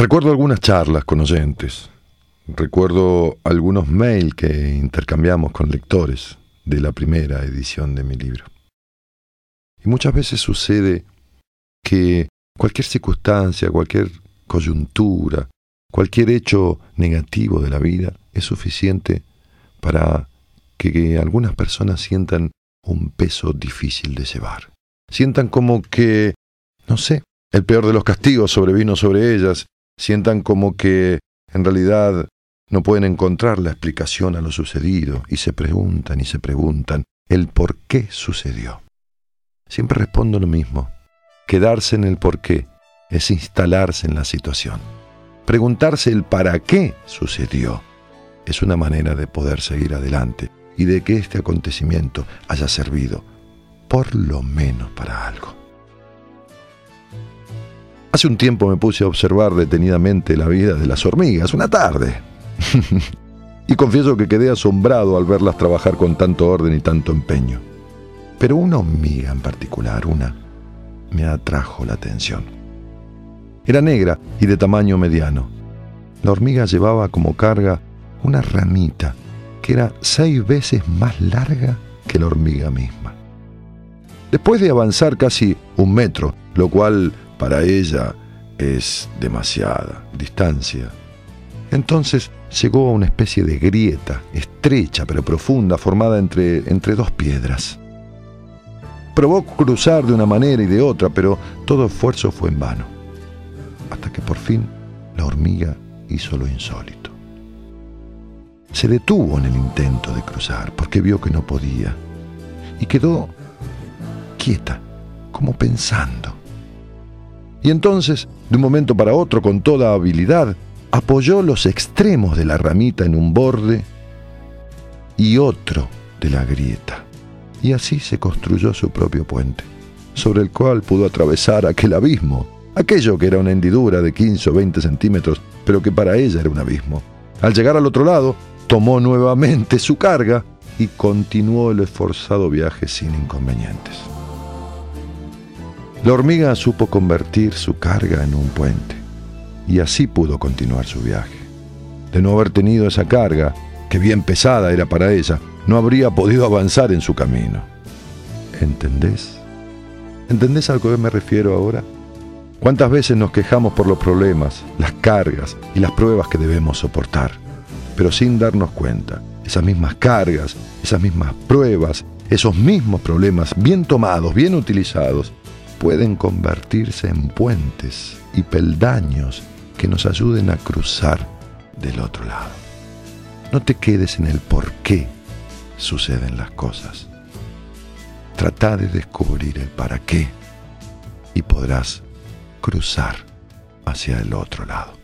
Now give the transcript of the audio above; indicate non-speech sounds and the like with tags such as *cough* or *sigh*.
Recuerdo algunas charlas con oyentes, recuerdo algunos mails que intercambiamos con lectores de la primera edición de mi libro. Y muchas veces sucede que cualquier circunstancia, cualquier coyuntura, cualquier hecho negativo de la vida es suficiente para que, algunas personas sientan un peso difícil de llevar. Sientan como que, no sé, el peor de los castigos sobrevino sobre ellas, sientan como que en realidad no pueden encontrar la explicación a lo sucedido y se preguntan y se preguntan el por qué sucedió. Siempre respondo lo mismo. Quedarse en el por qué es instalarse en la situación. Preguntarse el para qué sucedió es una manera de poder seguir adelante y de que este acontecimiento haya servido por lo menos para algo. Hace un tiempo me puse a observar detenidamente la vida de las hormigas, una tarde. *laughs* y confieso que quedé asombrado al verlas trabajar con tanto orden y tanto empeño. Pero una hormiga en particular, una, me atrajo la atención. Era negra y de tamaño mediano. La hormiga llevaba como carga una ramita que era seis veces más larga que la hormiga misma. Después de avanzar casi un metro, lo cual para ella es demasiada distancia, entonces llegó a una especie de grieta, estrecha pero profunda, formada entre, entre dos piedras. Probó cruzar de una manera y de otra, pero todo esfuerzo fue en vano, hasta que por fin la hormiga hizo lo insólito se detuvo en el intento de cruzar porque vio que no podía y quedó quieta, como pensando. Y entonces, de un momento para otro, con toda habilidad, apoyó los extremos de la ramita en un borde y otro de la grieta. Y así se construyó su propio puente, sobre el cual pudo atravesar aquel abismo, aquello que era una hendidura de 15 o 20 centímetros, pero que para ella era un abismo. Al llegar al otro lado, tomó nuevamente su carga y continuó el esforzado viaje sin inconvenientes. La hormiga supo convertir su carga en un puente y así pudo continuar su viaje. De no haber tenido esa carga, que bien pesada era para ella, no habría podido avanzar en su camino. ¿Entendés? ¿Entendés a lo que me refiero ahora? ¿Cuántas veces nos quejamos por los problemas, las cargas y las pruebas que debemos soportar? pero sin darnos cuenta. Esas mismas cargas, esas mismas pruebas, esos mismos problemas bien tomados, bien utilizados, pueden convertirse en puentes y peldaños que nos ayuden a cruzar del otro lado. No te quedes en el por qué suceden las cosas. Trata de descubrir el para qué y podrás cruzar hacia el otro lado.